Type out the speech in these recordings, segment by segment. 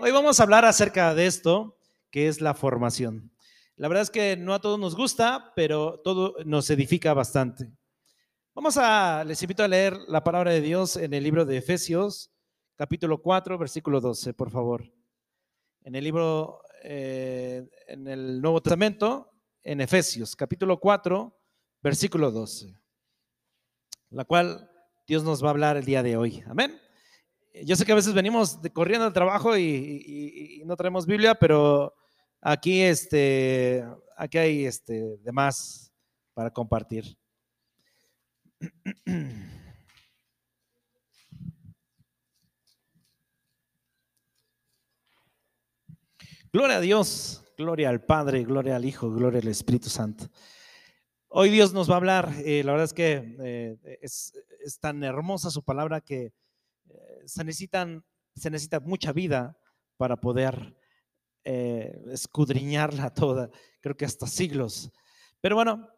Hoy vamos a hablar acerca de esto, que es la formación. La verdad es que no a todos nos gusta, pero todo nos edifica bastante. Vamos a, les invito a leer la palabra de Dios en el libro de Efesios, capítulo 4, versículo 12, por favor. En el libro, eh, en el Nuevo Testamento, en Efesios, capítulo 4, versículo 12, la cual Dios nos va a hablar el día de hoy. Amén. Yo sé que a veces venimos corriendo al trabajo y, no traemos Biblia, pero aquí, este, aquí hay este, de más para compartir. Gloria a Dios, gloria al Padre, gloria al Hijo, gloria al Espíritu Santo. Hoy Dios nos va a hablar, eh, la verdad es que eh, es, tan hermosa su palabra que se, necesitan, se necesita mucha vida para poder eh, escudriñarla toda, creo que hasta siglos. Pero bueno,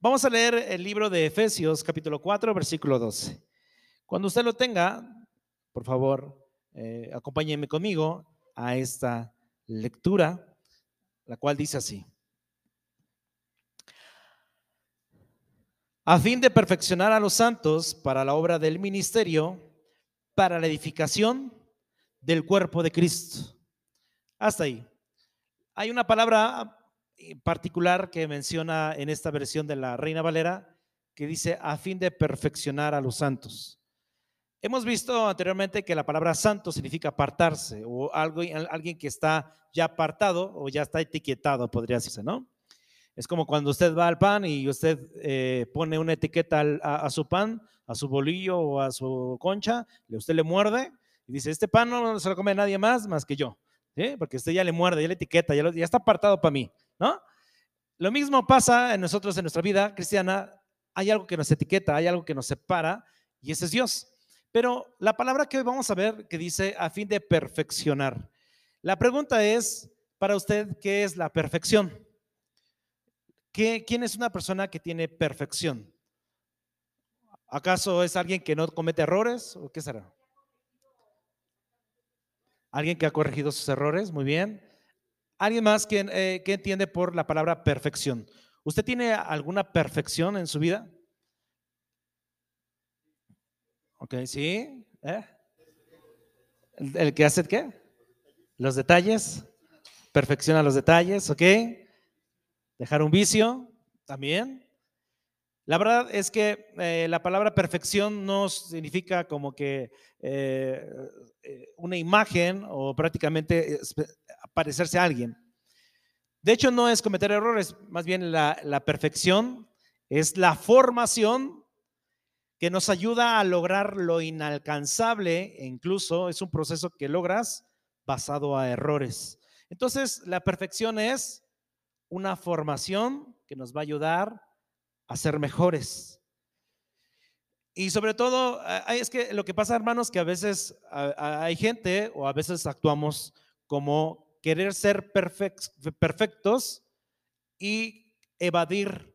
vamos a leer el libro de Efesios capítulo 4, versículo 12. Cuando usted lo tenga, por favor, eh, acompáñeme conmigo a esta lectura, la cual dice así. A fin de perfeccionar a los santos para la obra del ministerio, para la edificación del cuerpo de Cristo. Hasta ahí. Hay una palabra particular que menciona en esta versión de la Reina Valera que dice a fin de perfeccionar a los santos. Hemos visto anteriormente que la palabra santo significa apartarse o algo, alguien que está ya apartado o ya está etiquetado, podría decirse, ¿no? Es como cuando usted va al pan y usted eh, pone una etiqueta a, su pan, a su bolillo o a su concha, usted le muerde y dice, este pan no se lo come nadie más más que yo, porque usted ya le muerde, ya le etiqueta, ya, ya está apartado para mí, ¿no? Lo mismo pasa en nosotros, en nuestra vida cristiana, hay algo que nos etiqueta, hay algo que nos separa y ese es Dios. Pero la palabra que hoy vamos a ver que dice a fin de perfeccionar. La pregunta es, para usted, ¿qué es la perfección? ¿Quién es una persona que tiene perfección? ¿Acaso es alguien que no comete errores o qué será? ¿Alguien que ha corregido sus errores? Muy bien. ¿Alguien más que, eh, entiende por la palabra perfección? ¿Usted tiene alguna perfección en su vida? Ok, sí. ¿Eh? ¿El, ¿El, que hace qué? Los detalles. Perfecciona los detalles, ok. Dejar un vicio también. La verdad es que eh, la palabra perfección no significa como que eh, eh, una imagen o prácticamente parecerse a alguien. De hecho, no es cometer errores, más bien la, perfección es la formación que nos ayuda a lograr lo inalcanzable e incluso es un proceso que logras basado a errores. Entonces, la perfección es una formación que nos va a ayudar a ser mejores. Y sobre todo, es que lo que pasa, hermanos, que a veces hay gente o a veces actuamos como querer ser perfectos y evadir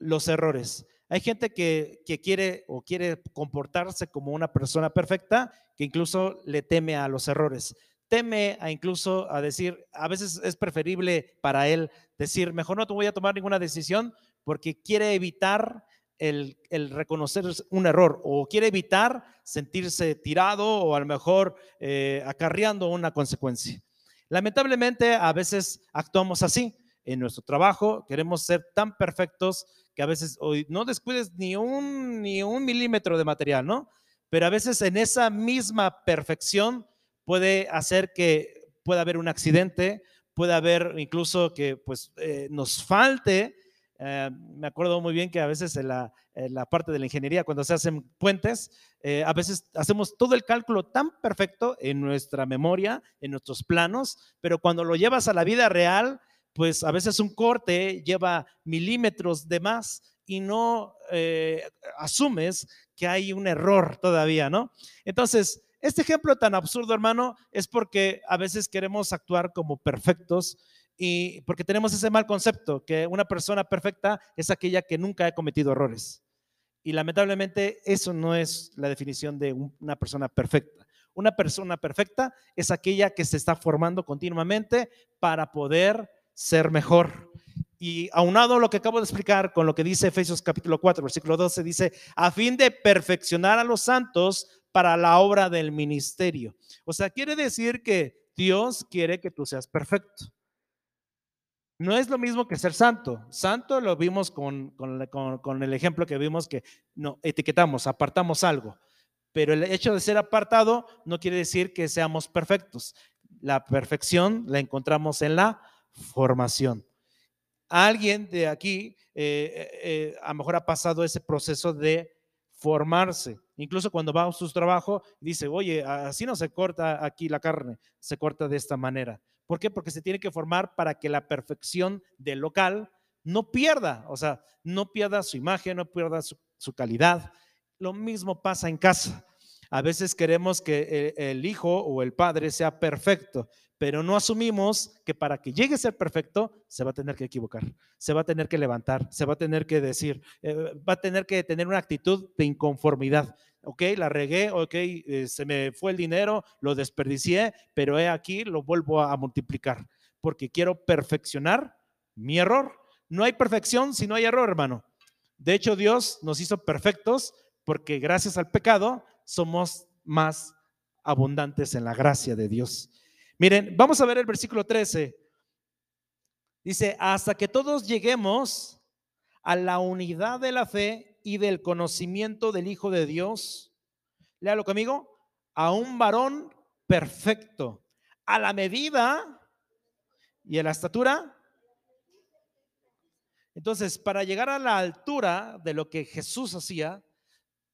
los errores. Hay gente que, que, quiere o quiere comportarse como una persona perfecta que incluso le teme a los errores teme a incluso a decir, a veces es preferible para él decir, mejor no voy a tomar ninguna decisión porque quiere evitar el, reconocer un error o quiere evitar sentirse tirado o a lo mejor eh, acarreando una consecuencia. Lamentablemente a veces actuamos así en nuestro trabajo, queremos ser tan perfectos que a veces hoy no descuides ni un, ni un milímetro de material, ¿no? Pero a veces en esa misma perfección puede hacer que pueda haber un accidente, puede haber incluso que pues eh, nos falte. Eh, me acuerdo muy bien que a veces en la, parte de la ingeniería, cuando se hacen puentes, eh, a veces hacemos todo el cálculo tan perfecto en nuestra memoria, en nuestros planos, pero cuando lo llevas a la vida real, pues a veces un corte lleva milímetros de más y no asumes que hay un error todavía, ¿no? Entonces, este ejemplo tan absurdo, hermano, es porque a veces queremos actuar como perfectos y porque tenemos ese mal concepto, que una persona perfecta es aquella que nunca ha cometido errores. Y lamentablemente eso no es la definición de una persona perfecta. Una persona perfecta es aquella que se está formando continuamente para poder ser mejor. Y aunado lo que acabo de explicar con lo que dice Efesios capítulo 4, versículo 12, dice, a fin de perfeccionar a los santos para la obra del ministerio. O sea, quiere decir que Dios quiere que tú seas perfecto. No es lo mismo que ser santo. Santo lo vimos con, con, el ejemplo que vimos que no etiquetamos, apartamos algo. Pero el hecho de ser apartado no quiere decir que seamos perfectos. La perfección la encontramos en la formación alguien de aquí eh, eh, eh, a lo mejor ha pasado ese proceso de formarse. Incluso cuando va a su trabajo, dice, oye, así no se corta aquí la carne, se corta de esta manera. ¿Por qué? Porque se tiene que formar para que la perfección del local no pierda, o sea, no pierda su imagen, no pierda su calidad. Lo mismo pasa en casa. A veces queremos que el, hijo o el padre sea perfecto, pero no asumimos que para que llegue a ser perfecto se va a tener que equivocar, se va a tener que levantar, se va a tener que decir, eh, va a tener que tener una actitud de inconformidad. Ok, la regué, ok, eh, se me fue el dinero, lo desperdicié, pero he aquí, lo vuelvo a multiplicar, porque quiero perfeccionar mi error. No hay perfección si no hay error, hermano. De hecho, Dios nos hizo perfectos porque gracias al pecado somos más abundantes en la gracia de Dios. Miren, vamos a ver el versículo 13. Dice, hasta que todos lleguemos a la unidad de la fe y del conocimiento del Hijo de Dios. Léalo conmigo. A un varón perfecto, a la medida y a la estatura. Entonces, para llegar a la altura de lo que Jesús hacía,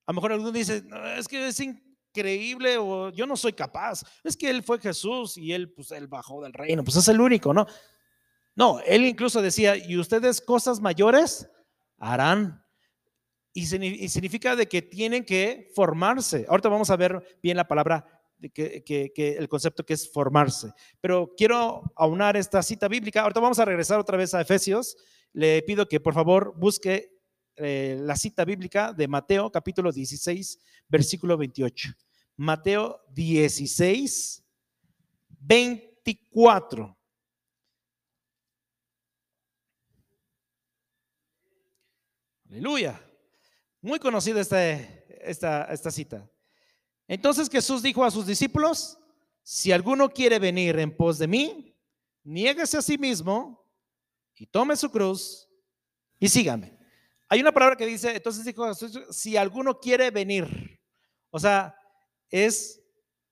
a lo mejor alguno dice, es que es increíble o yo no soy capaz. Es que él fue Jesús y él, pues, él bajó del reino, pues es el único, ¿no? No, él incluso decía, y ustedes cosas mayores harán. Y, significa de que tienen que formarse. Ahorita vamos a ver bien la palabra, que, que, el concepto que es formarse. Pero quiero aunar esta cita bíblica. Ahorita vamos a regresar otra vez a Efesios. Le pido que por favor busque eh, la cita bíblica de Mateo capítulo 16, versículo 28. Mateo 16, 24. Aleluya. Muy conocida esta, esta, cita. Entonces Jesús dijo a sus discípulos, si alguno quiere venir en pos de mí, niéguese a sí mismo y tome su cruz y sígame. Hay una palabra que dice, entonces dijo si alguno quiere venir, o sea, es,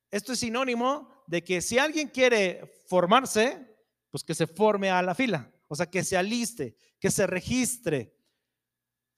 esto es sinónimo de que si alguien quiere formarse, pues que se forme a la fila, o sea, que se aliste, que se registre,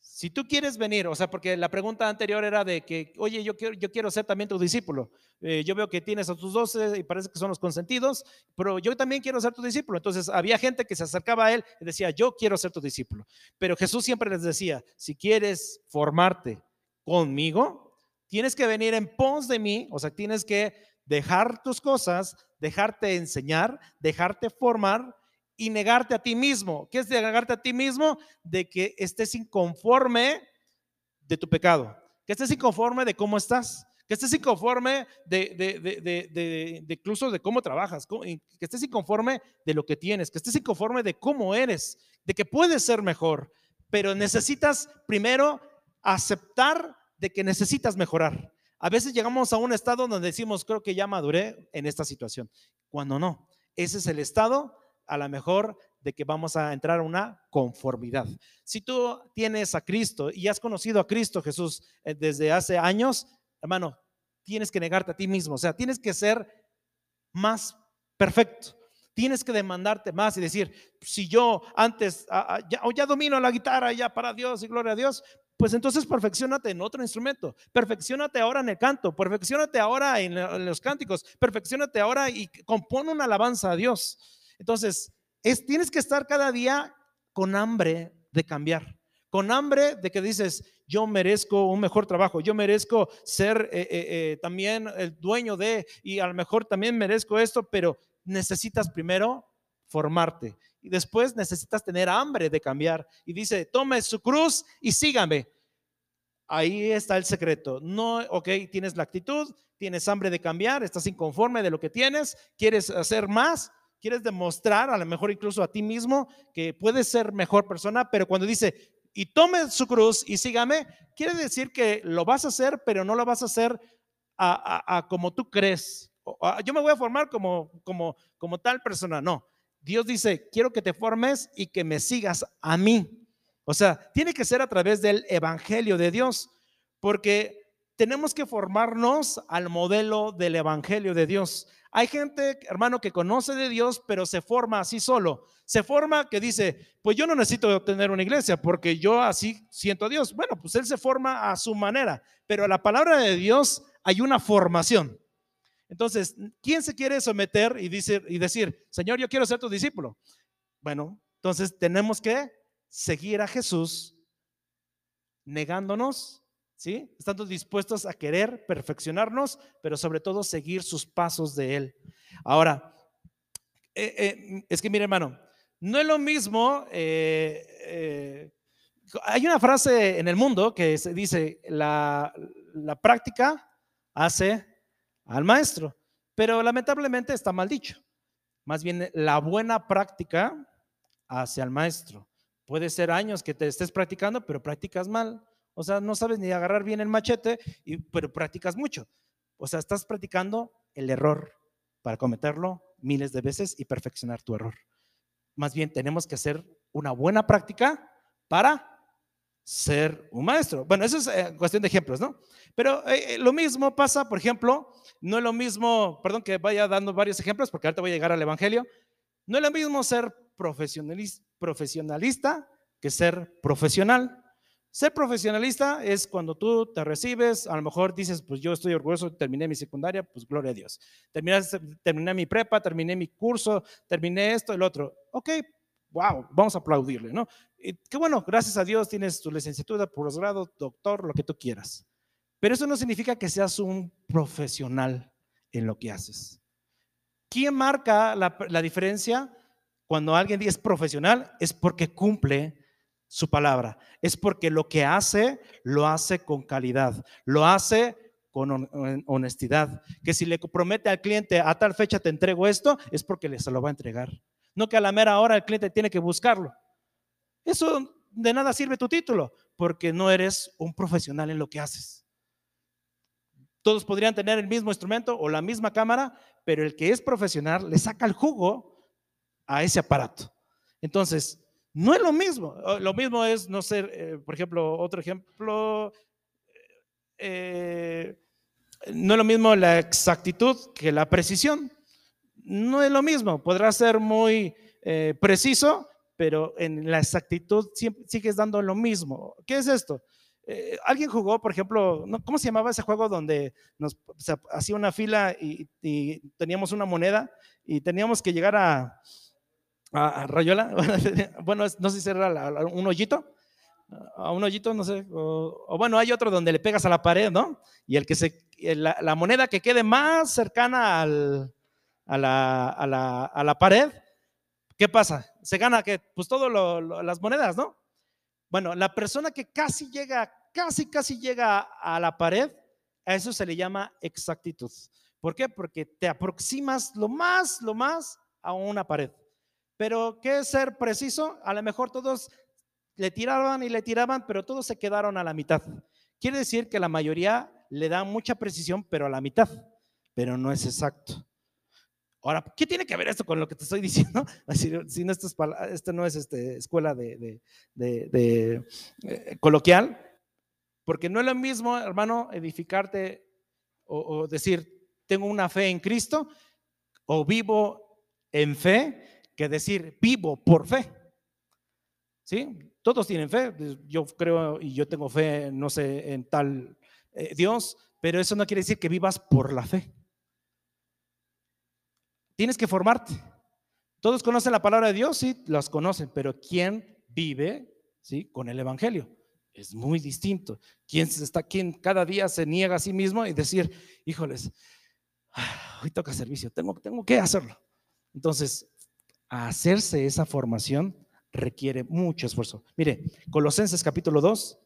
si tú quieres venir, o sea, porque la pregunta anterior era de que, oye, yo quiero, yo quiero ser también tu discípulo. Eh, yo veo que tienes a tus doce y parece que son los consentidos, pero yo también quiero ser tu discípulo. Entonces había gente que se acercaba a él y decía, yo quiero ser tu discípulo. Pero Jesús siempre les decía, si quieres formarte conmigo, tienes que venir en pos de mí, o sea, tienes que dejar tus cosas, dejarte enseñar, dejarte formar y negarte a ti mismo. ¿Qué es negarte a ti mismo? De que estés inconforme de tu pecado, que estés inconforme de cómo estás, que estés inconforme de, de, de, de, incluso de cómo trabajas, que estés inconforme de lo que tienes, que estés inconforme de cómo eres, de que puedes ser mejor, pero necesitas primero aceptar de que necesitas mejorar. A veces llegamos a un estado donde decimos, creo que ya maduré en esta situación, cuando no. Ese es el estado a lo mejor de que vamos a entrar a una conformidad. Si tú tienes a Cristo y has conocido a Cristo Jesús eh, desde hace años, hermano, tienes que negarte a ti mismo, o sea, tienes que ser más perfecto. Tienes que demandarte más y decir, si yo antes ya, ya domino la guitarra ya para Dios y gloria a Dios, pues entonces perfeccionate en otro instrumento, perfeccionate ahora en el canto, perfeccionate ahora en los cánticos, perfeccionate ahora y compone una alabanza a Dios. Entonces, es, tienes que estar cada día con hambre de cambiar, con hambre de que dices, yo merezco un mejor trabajo, yo merezco ser eh, eh, eh, también el dueño de, y a lo mejor también merezco esto, pero necesitas primero formarte y después necesitas tener hambre de cambiar. Y dice, tome su cruz y sígame. Ahí está el secreto. No, ok, tienes la actitud, tienes hambre de cambiar, estás inconforme de lo que tienes, quieres hacer más, quieres demostrar a lo mejor incluso a ti mismo que puedes ser mejor persona, pero cuando dice, y tome su cruz y sígame, quiere decir que lo vas a hacer, pero no lo vas a hacer a, como tú crees. Yo me voy a formar como, como, como tal persona, no. Dios dice, quiero que te formes y que me sigas a mí. O sea, tiene que ser a través del Evangelio de Dios, porque tenemos que formarnos al modelo del Evangelio de Dios. Hay gente, hermano, que conoce de Dios, pero se forma así solo. Se forma que dice, pues yo no necesito tener una iglesia porque yo así siento a Dios. Bueno, pues él se forma a su manera, pero a la palabra de Dios hay una formación. Entonces, ¿quién se quiere someter y, dice, y decir, Señor, yo quiero ser tu discípulo? Bueno, entonces tenemos que seguir a Jesús negándonos, ¿sí? Estando dispuestos a querer perfeccionarnos, pero sobre todo seguir sus pasos de Él. Ahora, eh, eh, es que mire hermano, no es lo mismo, eh, hay una frase en el mundo que se dice, la, la práctica hace al maestro, pero lamentablemente está mal dicho. Más bien, la buena práctica hace al maestro. Puede ser años que te estés practicando, pero practicas mal. O sea, no sabes ni agarrar bien el machete, y, pero practicas mucho. O sea, estás practicando el error para cometerlo miles de veces y perfeccionar tu error. Más bien, tenemos que hacer una buena práctica para ser un maestro. Bueno, eso es eh, cuestión de ejemplos, ¿no? Pero eh, eh, lo mismo pasa, por ejemplo, no es lo mismo, perdón que vaya dando varios ejemplos, porque ahorita voy a llegar al Evangelio, no es lo mismo ser profesionalista que ser profesional. Ser profesionalista es cuando tú te recibes, a lo mejor dices, pues yo estoy orgulloso, terminé mi secundaria, pues gloria a Dios. Terminé, mi prepa, terminé mi curso, terminé esto, el otro. Ok, wow, vamos a aplaudirle, ¿no? Y qué bueno, gracias a Dios tienes tu licenciatura, posgrado, doctor, lo que tú quieras. Pero eso no significa que seas un profesional en lo que haces. ¿Quién marca la, la diferencia? Cuando alguien es profesional es porque cumple su palabra, es porque lo que hace lo hace con calidad, lo hace con honestidad, que si le promete al cliente a tal fecha te entrego esto, es porque le se lo va a entregar. No que a la mera hora el cliente tiene que buscarlo. Eso de nada sirve tu título, porque no eres un profesional en lo que haces. Todos podrían tener el mismo instrumento o la misma cámara, pero el que es profesional le saca el jugo a ese aparato. Entonces, no es lo mismo. Lo mismo es no ser, eh, por ejemplo, otro ejemplo, eh, no es lo mismo la exactitud que la precisión. No es lo mismo. Podrá ser muy eh, preciso, pero en la exactitud siempre sigues dando lo mismo. ¿Qué es esto? alguien jugó, por ejemplo, ¿cómo se llamaba ese juego donde nos hacía una fila y, teníamos una moneda y teníamos que llegar a, a, Rayola, bueno, no sé si era un hoyito, a un hoyito, no sé, o, bueno, hay otro donde le pegas a la pared, ¿no? Y el que se, la, moneda que quede más cercana al, a, la, a, la, a, la, pared, ¿qué pasa? Se gana que, pues todas las monedas, ¿no? Bueno, la persona que casi llega, casi, casi llega a la pared, a eso se le llama exactitud. ¿Por qué? Porque te aproximas lo más, lo más a una pared. Pero ¿qué es ser preciso? A lo mejor todos le tiraban y le tiraban, pero todos se quedaron a la mitad. Quiere decir que la mayoría le da mucha precisión, pero a la mitad, pero no es exacto. Ahora, ¿qué tiene que ver esto con lo que te estoy diciendo? Si no, esto, es, no es este, escuela de, eh, coloquial, porque no es lo mismo, hermano, edificarte o decir, tengo una fe en Cristo o vivo en fe que decir vivo por fe. ¿Sí? Todos tienen fe. Yo creo y yo tengo fe, no sé, en tal eh, Dios, pero eso no quiere decir que vivas por la fe. Tienes que formarte. Todos conocen la palabra de Dios, sí, las conocen, pero ¿quién vive, sí, con el evangelio? Es muy distinto. ¿Quién está, quién cada día se niega a sí mismo y decir, híjoles, ah, hoy toca servicio, tengo, tengo que hacerlo? Entonces, hacerse esa formación requiere mucho esfuerzo. Mire, Colosenses capítulo 2.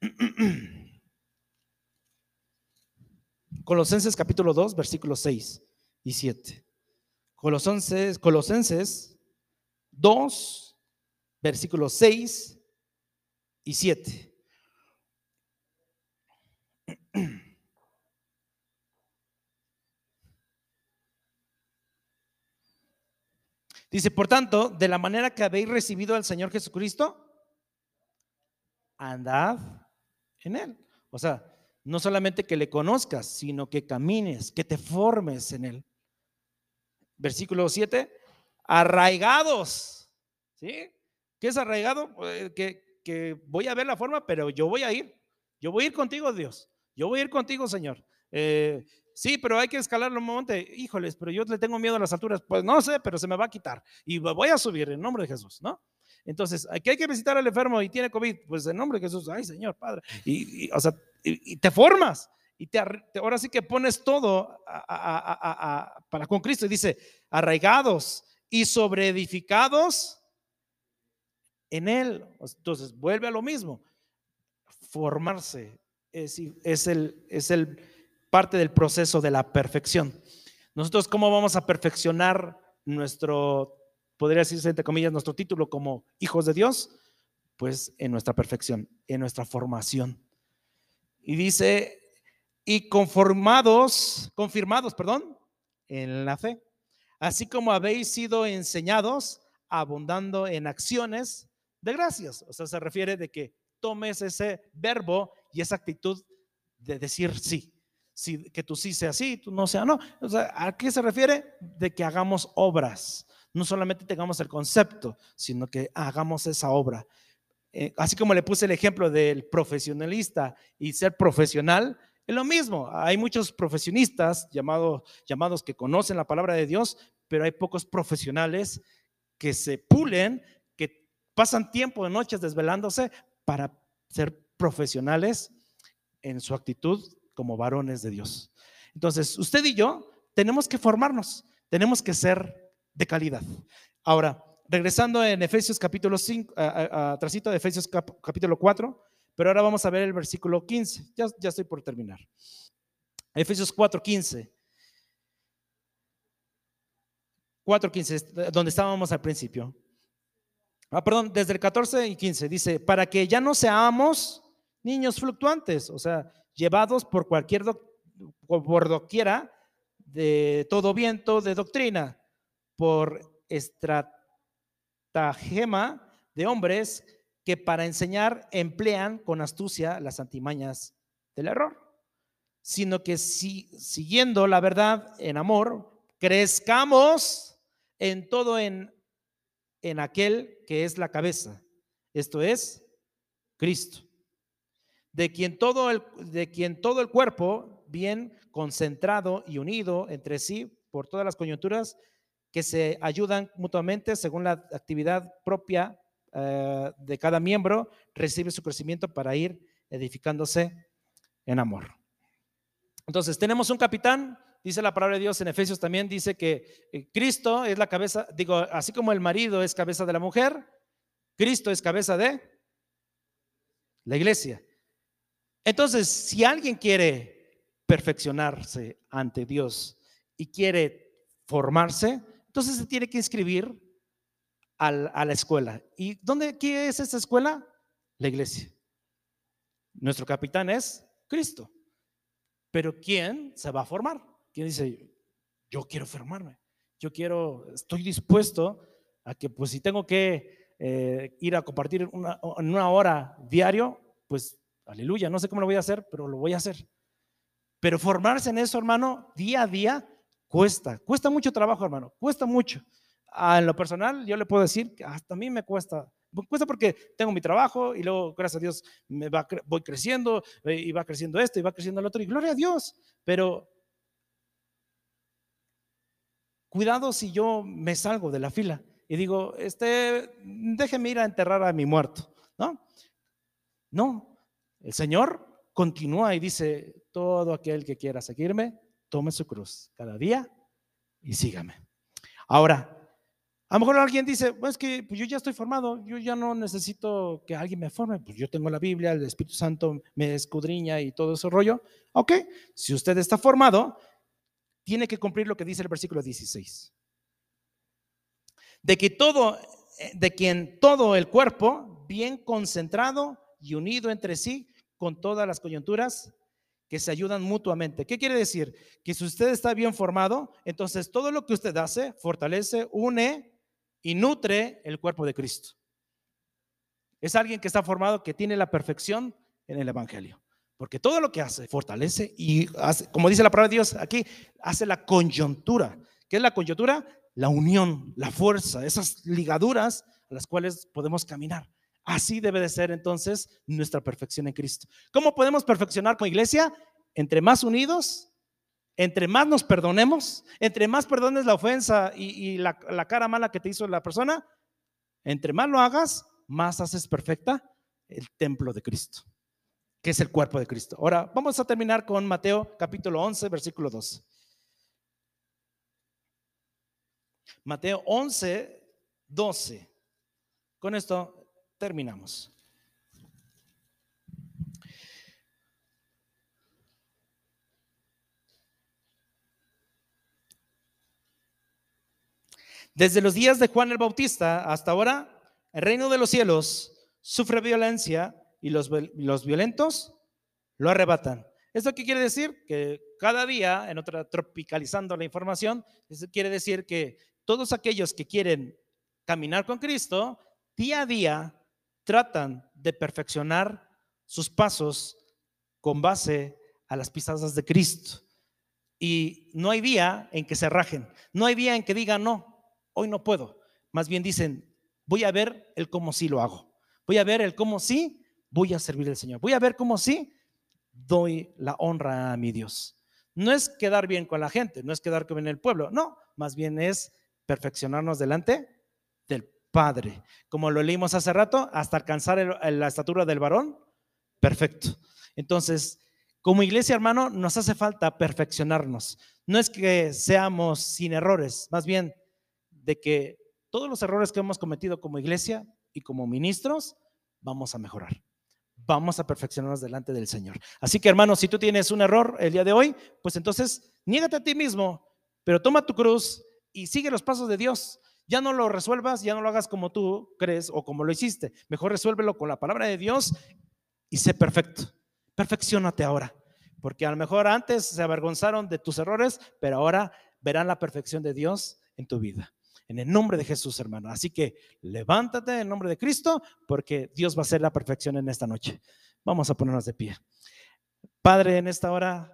Colosenses capítulo 2, versículos 6 y 7. Colosenses, Colosenses 2, versículos 6 y 7. Dice, por tanto, de la manera que habéis recibido al Señor Jesucristo, andad en Él. O sea, no solamente que le conozcas, sino que camines, que te formes en Él. Versículo 7, arraigados. ¿Sí? ¿Qué es arraigado? Pues, que, que voy a ver la forma, pero yo voy a ir. Yo voy a ir contigo, Dios. Yo voy a ir contigo, Señor. Eh, Sí, pero hay que escalar los monte. Híjoles, pero yo le tengo miedo a las alturas. Pues no sé, pero se me va a quitar. Y voy a subir en nombre de Jesús, ¿no? Entonces, aquí hay que visitar al enfermo y tiene COVID. Pues en nombre de Jesús, ay Señor, Padre. Y, o sea, y, te formas. Y te, ahora sí que pones todo para con Cristo. Y dice, arraigados y sobreedificados en Él. Entonces, vuelve a lo mismo. Formarse es el... Es el parte del proceso de la perfección. Nosotros, ¿cómo vamos a perfeccionar nuestro, podría decirse entre comillas, nuestro título como hijos de Dios? Pues en nuestra perfección, en nuestra formación. Y dice, y conformados, confirmados, perdón, en la fe, así como habéis sido enseñados, abundando en acciones de gracias. O sea, se refiere de que tomes ese verbo y esa actitud de decir sí si, que tú sí sea sí, tú no sea no. O ¿a qué se refiere? De que hagamos obras. No solamente tengamos el concepto, sino que hagamos esa obra. Eh, así como le puse el ejemplo del profesionalista y ser profesional, es lo mismo. Hay muchos profesionistas llamados, llamados que conocen la palabra de Dios, pero hay pocos profesionales que se pulen, que pasan tiempo de noches desvelándose para ser profesionales en su actitud como varones de Dios. Entonces, usted y yo tenemos que formarnos, tenemos que ser de calidad. Ahora, regresando en Efesios capítulo 5, a, trasito de Efesios capítulo 4, pero ahora vamos a ver el versículo 15. Ya, ya estoy por terminar. Efesios 4, 15. 4.15, donde estábamos al principio. Ah, perdón, desde el 14 y 15 dice, para que ya no seamos niños fluctuantes, o sea, llevados por cualquier por doquiera de todo viento de doctrina, por estratagema de hombres que para enseñar emplean con astucia las antimañas del error, sino que si, siguiendo la verdad en amor, crezcamos en todo en, en aquel que es la cabeza, esto es Cristo de quien todo el, de quien todo el cuerpo, bien concentrado y unido entre sí por todas las coyunturas que se ayudan mutuamente según la actividad propia eh, de cada miembro, recibe su crecimiento para ir edificándose en amor. Entonces, tenemos un capitán, dice la palabra de Dios en Efesios también, dice que eh, Cristo es la cabeza, digo, así como el marido es cabeza de la mujer, Cristo es cabeza de la iglesia. Entonces, si alguien quiere perfeccionarse ante Dios y quiere formarse, entonces se tiene que inscribir a la escuela. ¿Y dónde qué es esa escuela? La iglesia. Nuestro capitán es Cristo. Pero ¿quién se va a formar? ¿Quién dice, yo quiero formarme? Yo quiero, estoy dispuesto a que, pues si tengo que eh, ir a compartir una, una hora diario, pues Aleluya, no sé cómo lo voy a hacer, pero lo voy a hacer. Pero formarse en eso, hermano, día a día, cuesta. Cuesta mucho trabajo, hermano, cuesta mucho. En lo personal, yo le puedo decir que hasta a mí me cuesta. Cuesta porque tengo mi trabajo y luego, gracias a Dios, me va, voy creciendo eh, y va creciendo esto y va creciendo el otro. Y gloria a Dios. Pero cuidado si yo me salgo de la fila y digo, este, déjeme ir a enterrar a mi muerto, ¿no? No, el Señor continúa y dice, todo aquel que quiera seguirme, tome su cruz cada día y sígame. Ahora, A lo mejor alguien dice, pues que pues yo ya estoy formado, yo ya no necesito que alguien me forme, pues yo tengo la Biblia, el Espíritu Santo me escudriña y todo ese rollo. Ok, si usted está formado, tiene que cumplir lo que dice el versículo 16. De que todo, eh, de quien todo el cuerpo, bien concentrado y unido entre sí, con todas las coyunturas, que se ayudan mutuamente. ¿Qué quiere decir? Que si usted está bien formado, entonces todo lo que usted hace fortalece, une y nutre el cuerpo de Cristo. Es alguien que está formado, que tiene la perfección en el Evangelio. Porque todo lo que hace fortalece y hace, como dice la palabra de Dios aquí, hace la coyuntura. ¿Qué es la coyuntura? La unión, la fuerza, esas ligaduras a las cuales podemos caminar. Así debe de ser entonces nuestra perfección en Cristo. ¿Cómo podemos perfeccionar con iglesia? Entre más unidos, entre más nos perdonemos, entre más perdones la ofensa y, la, la cara mala que te hizo la persona, entre más lo hagas, más haces perfecta el templo de Cristo, que es el cuerpo de Cristo. Ahora, vamos a terminar con Mateo capítulo 11, versículo 12. Mateo 11, 12. Con esto terminamos. Desde los días de Juan el Bautista hasta ahora, el reino de los cielos sufre violencia y los, los violentos lo arrebatan. ¿Esto qué quiere decir? Que cada día, en otra tropicalizando la información, eso quiere decir que todos aquellos que quieren caminar con Cristo, día a día tratan de perfeccionar sus pasos con base a las pisadas de Cristo. Y no hay día en que se rajen, no hay día en que digan, no, hoy no puedo. Más bien dicen, voy a ver el cómo sí lo hago. Voy a ver el cómo sí voy a servir al Señor. Voy a ver cómo sí doy la honra a mi Dios. No es quedar bien con la gente, no es quedar bien en el pueblo, no, más bien es perfeccionarnos delante del Padre. Como lo leímos hace rato, hasta alcanzar la estatura del varón, perfecto. Entonces, como iglesia, hermano, nos hace falta perfeccionarnos. No es que seamos sin errores, más bien de que todos los errores que hemos cometido como iglesia y como ministros, vamos a mejorar. Vamos a perfeccionarnos delante del Señor. Así que, hermano, si tú tienes un error el día de hoy, pues entonces niégate a ti mismo, pero toma tu cruz y sigue los pasos de Dios. Ya no lo resuelvas, ya no lo hagas como tú crees o como lo hiciste. Mejor resuélvelo con la palabra de Dios y sé perfecto. Perfeccionate ahora. Porque a lo mejor antes se avergonzaron de tus errores, pero ahora verán la perfección de Dios en tu vida. En el nombre de Jesús, hermano. Así que levántate en nombre de Cristo, porque Dios va a hacer la perfección en esta noche. Vamos a ponernos de pie. Padre, en esta hora